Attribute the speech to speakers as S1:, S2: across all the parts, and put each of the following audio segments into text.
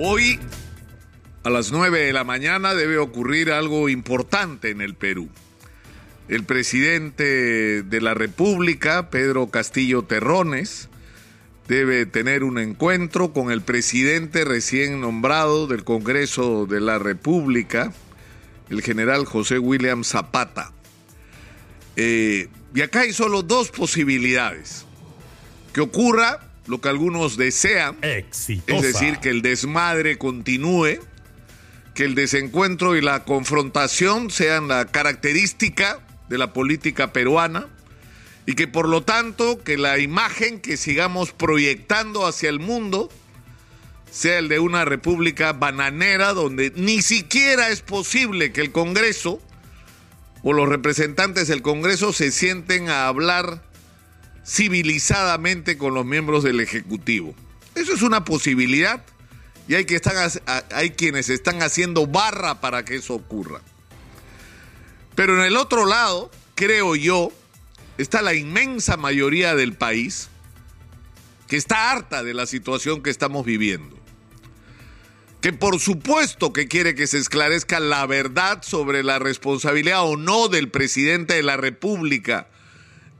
S1: Hoy, a las 9 de la mañana, debe ocurrir algo importante en el Perú. El presidente de la República, Pedro Castillo Terrones, debe tener un encuentro con el presidente recién nombrado del Congreso de la República, el general José William Zapata. Eh, y acá hay solo dos posibilidades. Que ocurra lo que algunos desean, es decir, que el desmadre continúe, que el desencuentro y la confrontación sean la característica de la política peruana y que por lo tanto que la imagen que sigamos proyectando hacia el mundo sea el de una república bananera donde ni siquiera es posible que el Congreso o los representantes del Congreso se sienten a hablar civilizadamente con los miembros del Ejecutivo. Eso es una posibilidad y hay, que están, hay quienes están haciendo barra para que eso ocurra. Pero en el otro lado, creo yo, está la inmensa mayoría del país que está harta de la situación que estamos viviendo. Que por supuesto que quiere que se esclarezca la verdad sobre la responsabilidad o no del presidente de la República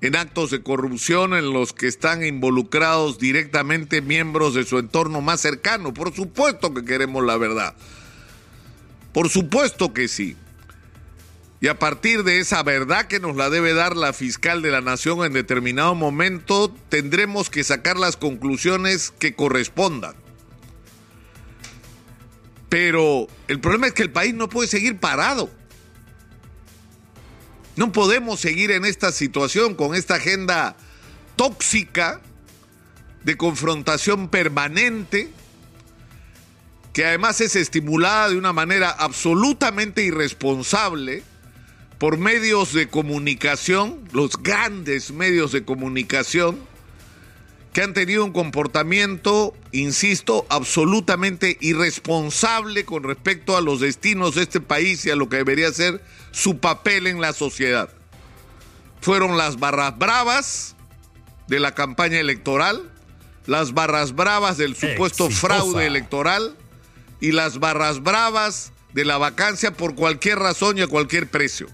S1: en actos de corrupción en los que están involucrados directamente miembros de su entorno más cercano. Por supuesto que queremos la verdad. Por supuesto que sí. Y a partir de esa verdad que nos la debe dar la fiscal de la nación en determinado momento, tendremos que sacar las conclusiones que correspondan. Pero el problema es que el país no puede seguir parado. No podemos seguir en esta situación con esta agenda tóxica de confrontación permanente, que además es estimulada de una manera absolutamente irresponsable por medios de comunicación, los grandes medios de comunicación, que han tenido un comportamiento, insisto, absolutamente irresponsable con respecto a los destinos de este país y a lo que debería ser su papel en la sociedad. Fueron las barras bravas de la campaña electoral, las barras bravas del supuesto fraude electoral y las barras bravas de la vacancia por cualquier razón y a cualquier precio.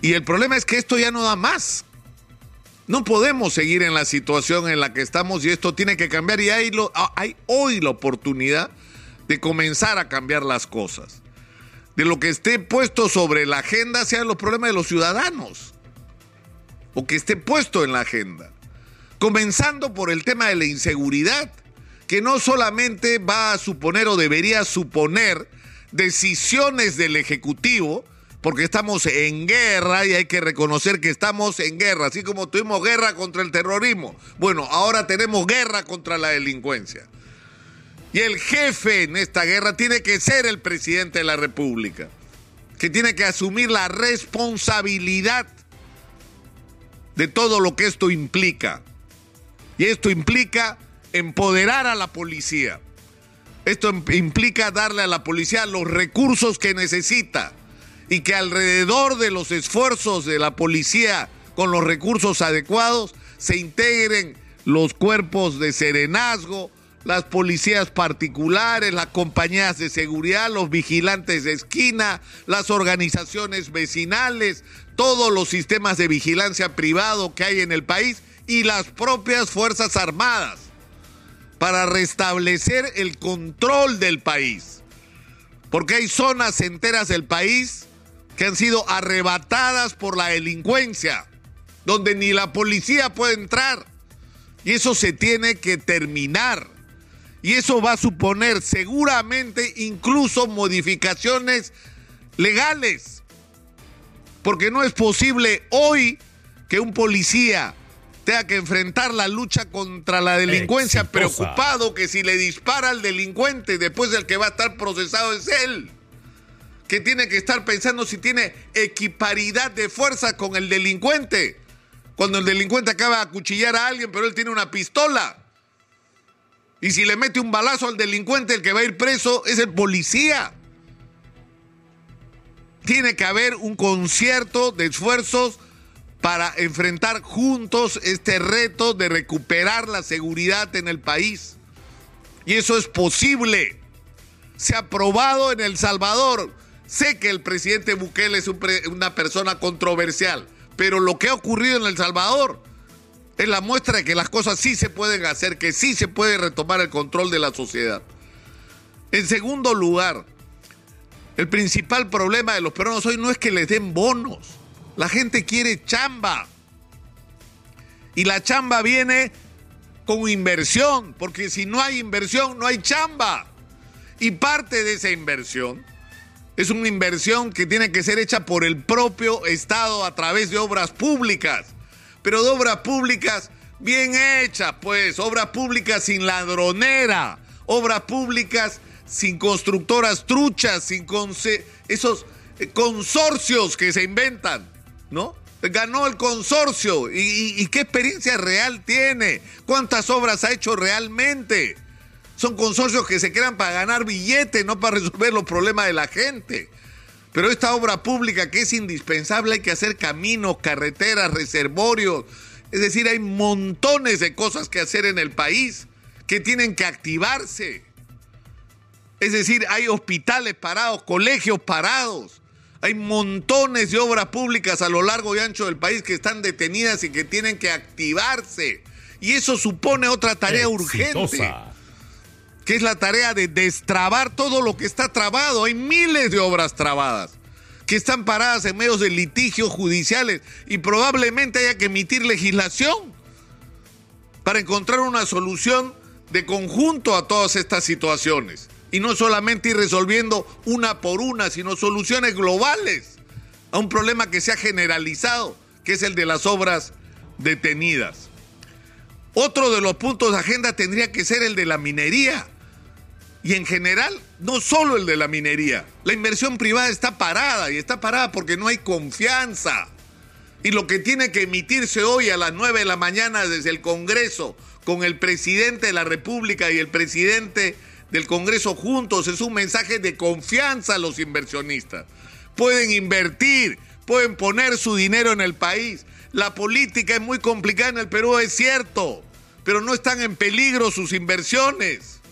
S1: Y el problema es que esto ya no da más. No podemos seguir en la situación en la que estamos y esto tiene que cambiar y hay, hay hoy la oportunidad de comenzar a cambiar las cosas de lo que esté puesto sobre la agenda sean los problemas de los ciudadanos. O que esté puesto en la agenda. Comenzando por el tema de la inseguridad, que no solamente va a suponer o debería suponer decisiones del Ejecutivo, porque estamos en guerra y hay que reconocer que estamos en guerra, así como tuvimos guerra contra el terrorismo. Bueno, ahora tenemos guerra contra la delincuencia. Y el jefe en esta guerra tiene que ser el presidente de la República, que tiene que asumir la responsabilidad de todo lo que esto implica. Y esto implica empoderar a la policía. Esto implica darle a la policía los recursos que necesita y que alrededor de los esfuerzos de la policía con los recursos adecuados se integren los cuerpos de serenazgo, las policías particulares, las compañías de seguridad, los vigilantes de esquina, las organizaciones vecinales, todos los sistemas de vigilancia privado que hay en el país y las propias Fuerzas Armadas para restablecer el control del país. Porque hay zonas enteras del país que han sido arrebatadas por la delincuencia, donde ni la policía puede entrar. Y eso se tiene que terminar. Y eso va a suponer seguramente incluso modificaciones legales. Porque no es posible hoy que un policía tenga que enfrentar la lucha contra la delincuencia preocupado que si le dispara al delincuente, después el que va a estar procesado es él. Que tiene que estar pensando si tiene equiparidad de fuerza con el delincuente. Cuando el delincuente acaba de acuchillar a alguien, pero él tiene una pistola. Y si le mete un balazo al delincuente, el que va a ir preso es el policía. Tiene que haber un concierto de esfuerzos para enfrentar juntos este reto de recuperar la seguridad en el país. Y eso es posible. Se ha probado en El Salvador. Sé que el presidente Bukele es una persona controversial, pero lo que ha ocurrido en El Salvador es la muestra de que las cosas sí se pueden hacer, que sí se puede retomar el control de la sociedad. En segundo lugar, el principal problema de los peruanos hoy no es que les den bonos. La gente quiere chamba. Y la chamba viene con inversión, porque si no hay inversión, no hay chamba. Y parte de esa inversión es una inversión que tiene que ser hecha por el propio Estado a través de obras públicas. Pero de obras públicas bien hechas, pues, obras públicas sin ladronera, obras públicas sin constructoras truchas, sin esos eh, consorcios que se inventan, ¿no? ganó el consorcio. ¿Y, qué experiencia real tiene? ¿Cuántas obras ha hecho realmente? Son consorcios que se crean para ganar billetes, no para resolver los problemas de la gente. Pero esta obra pública que es indispensable hay que hacer caminos, carreteras, reservorios. Es decir, hay montones de cosas que hacer en el país que tienen que activarse. Es decir, hay hospitales parados, colegios parados. Hay montones de obras públicas a lo largo y ancho del país que están detenidas y que tienen que activarse. Y eso supone otra tarea urgente, que es la tarea de destrabar todo lo que está trabado. Hay miles de obras trabadas que están paradas en medios de litigios judiciales y probablemente haya que emitir legislación para encontrar una solución de conjunto a todas estas situaciones y no solamente ir resolviendo una por una, sino soluciones globales a un problema que se ha generalizado, que es el de las obras detenidas. Otro de los puntos de agenda tendría que ser el de la minería. Y en general, no solo el de la minería. La inversión privada está parada y está parada porque no hay confianza. Y lo que tiene que emitirse hoy a las 9 de la mañana desde el Congreso con el presidente de la República y el presidente del Congreso juntos es un mensaje de confianza a los inversionistas. Pueden invertir, pueden poner su dinero en el país. La política es muy complicada en el Perú, es cierto, pero no están en peligro sus inversiones.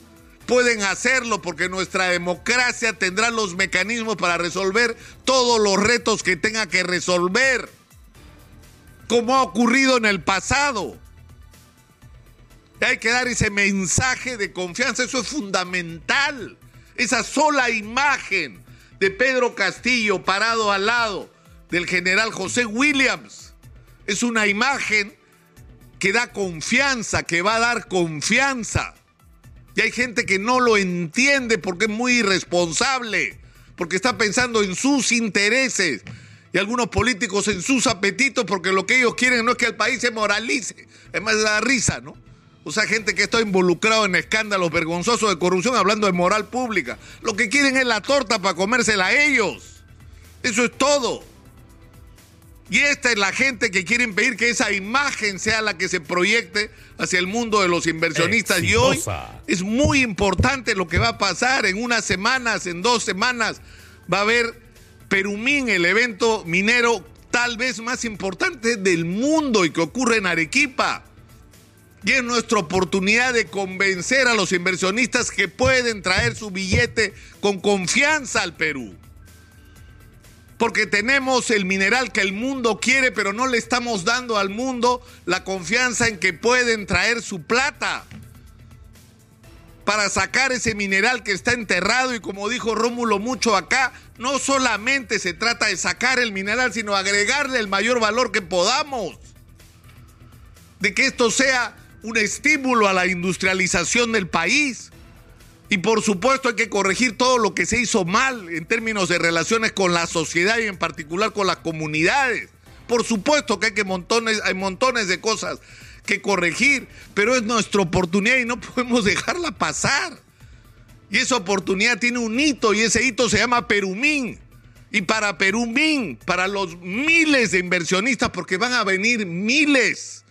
S1: Pueden hacerlo porque nuestra democracia tendrá los mecanismos para resolver todos los retos que tenga que resolver, como ha ocurrido en el pasado. Hay que dar ese mensaje de confianza, eso es fundamental. Esa sola imagen de Pedro Castillo parado al lado del general José Williams es una imagen que da confianza, que va a dar confianza. Y hay gente que no lo entiende porque es muy irresponsable, porque está pensando en sus intereses y algunos políticos en sus apetitos porque lo que ellos quieren no es que el país se moralice. Es más, da risa, ¿no? O sea, gente que está involucrado en escándalos vergonzosos de corrupción hablando de moral pública. Lo que quieren es la torta para comérsela a ellos. Eso es todo. Y esta es la gente que quiere impedir que esa imagen sea la que se proyecte hacia el mundo de los inversionistas. Y hoy es muy importante lo que va a pasar. En unas semanas, en dos semanas, va a haber Perumín, el evento minero tal vez más importante del mundo y que ocurre en Arequipa. Y es nuestra oportunidad de convencer a los inversionistas que pueden traer su billete con confianza al Perú. Porque tenemos el mineral que el mundo quiere, pero no le estamos dando al mundo la confianza en que pueden traer su plata para sacar ese mineral que está enterrado y como dijo Rómulo mucho acá, no solamente se trata de sacar el mineral, sino agregarle el mayor valor que podamos. De que esto sea un estímulo a la industrialización del país. Y por supuesto hay que corregir todo lo que se hizo mal en términos de relaciones con la sociedad y en particular con las comunidades. Por supuesto que hay, que montones, hay montones de cosas que corregir, pero es nuestra oportunidad y no podemos dejarla pasar. Y esa oportunidad tiene un hito y ese hito se llama Perumín. Y para Perumín, para los miles de inversionistas, porque van a venir miles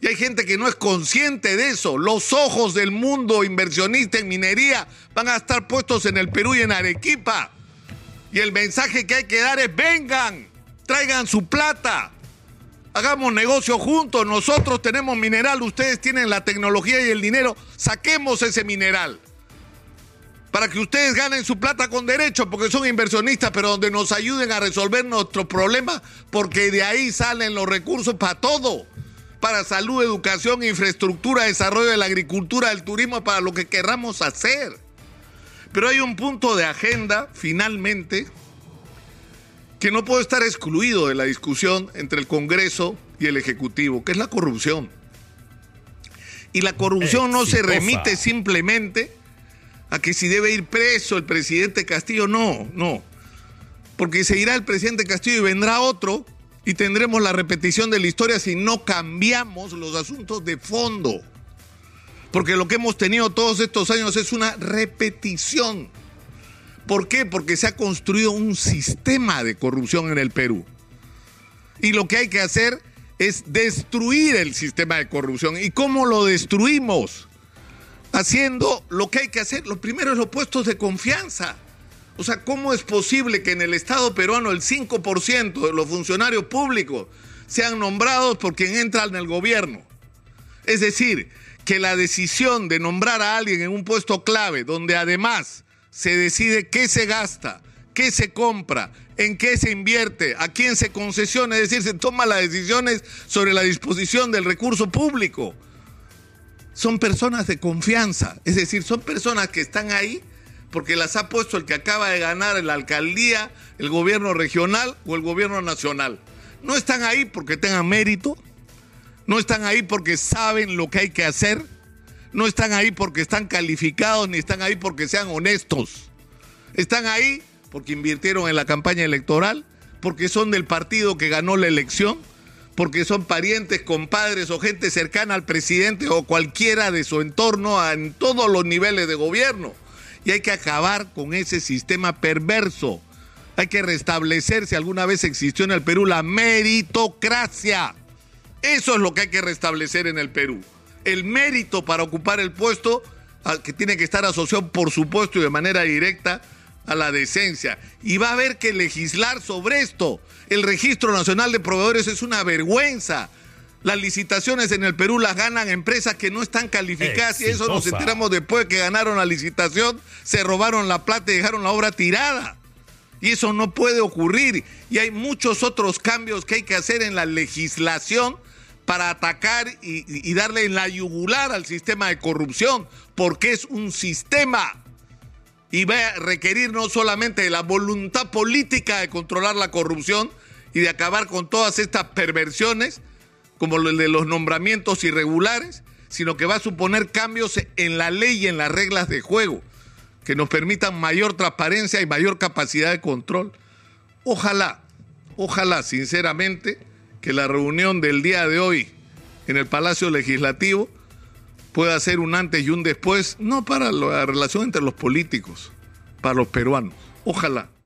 S1: y hay gente que no es consciente de eso. Los ojos del mundo inversionista en minería van a estar puestos en el Perú y en Arequipa. Y el mensaje que hay que dar es vengan, traigan su plata. Hagamos negocio juntos. Nosotros tenemos mineral, ustedes tienen la tecnología y el dinero. Saquemos ese mineral. Para que ustedes ganen su plata con derecho, porque son inversionistas, pero donde nos ayuden a resolver nuestros problemas, porque de ahí salen los recursos para todo. Para salud, educación, infraestructura, desarrollo de la agricultura, del turismo, para lo que querramos hacer. Pero hay un punto de agenda, finalmente, que no puede estar excluido de la discusión entre el Congreso y el Ejecutivo, que es la corrupción. Y la corrupción no se remite simplemente a que si debe ir preso el presidente Castillo, no, no. Porque se irá el presidente Castillo y vendrá otro y tendremos la repetición de la historia si no cambiamos los asuntos de fondo. Porque lo que hemos tenido todos estos años es una repetición ¿Por qué? Porque se ha construido un sistema de corrupción en el Perú. Y lo que hay que hacer es destruir el sistema de corrupción. ¿Y cómo lo destruimos? Haciendo lo que hay que hacer. Lo primero es los puestos de confianza. O sea, ¿cómo es posible que en el Estado peruano el 5% de los funcionarios públicos sean nombrados por quien entra en el gobierno? Es decir, que la decisión de nombrar a alguien en un puesto clave, donde además se decide qué se gasta, qué se compra, en qué se invierte, a quién se concesiona, es decir, se toman las decisiones sobre la disposición del recurso público. Son personas de confianza, es decir, son personas que están ahí porque las ha puesto el que acaba de ganar la alcaldía, el gobierno regional o el gobierno nacional. No están ahí porque tengan mérito, no están ahí porque saben lo que hay que hacer, no están ahí porque están calificados ni están ahí porque sean honestos. Están ahí porque invirtieron en la campaña electoral, porque son del partido que ganó la elección, porque son parientes, compadres o gente cercana al presidente o cualquiera de su entorno en todos los niveles de gobierno. Y hay que acabar con ese sistema perverso. Hay que restablecer, si alguna vez existió en el Perú, la meritocracia. Eso es lo que hay que restablecer en el Perú el mérito para ocupar el puesto, que tiene que estar asociado, por supuesto, y de manera directa a la decencia. Y va a haber que legislar sobre esto. El Registro Nacional de Proveedores es una vergüenza. Las licitaciones en el Perú las ganan empresas que no están calificadas y eso nos enteramos después de que ganaron la licitación, se robaron la plata y dejaron la obra tirada. Y eso no puede ocurrir. Y hay muchos otros cambios que hay que hacer en la legislación para atacar y, darle en la yugular al sistema de corrupción, porque es un sistema y va a requerir no solamente de la voluntad política de controlar la corrupción y de acabar con todas estas perversiones, como el de los nombramientos irregulares, sino que va a suponer cambios en la ley y en las reglas de juego, que nos permitan mayor transparencia y mayor capacidad de control. Ojalá, ojalá, sinceramente, que la reunión del día de hoy en el Palacio Legislativo pueda ser un antes y un después, no para la relación entre los políticos, para los peruanos. Ojalá.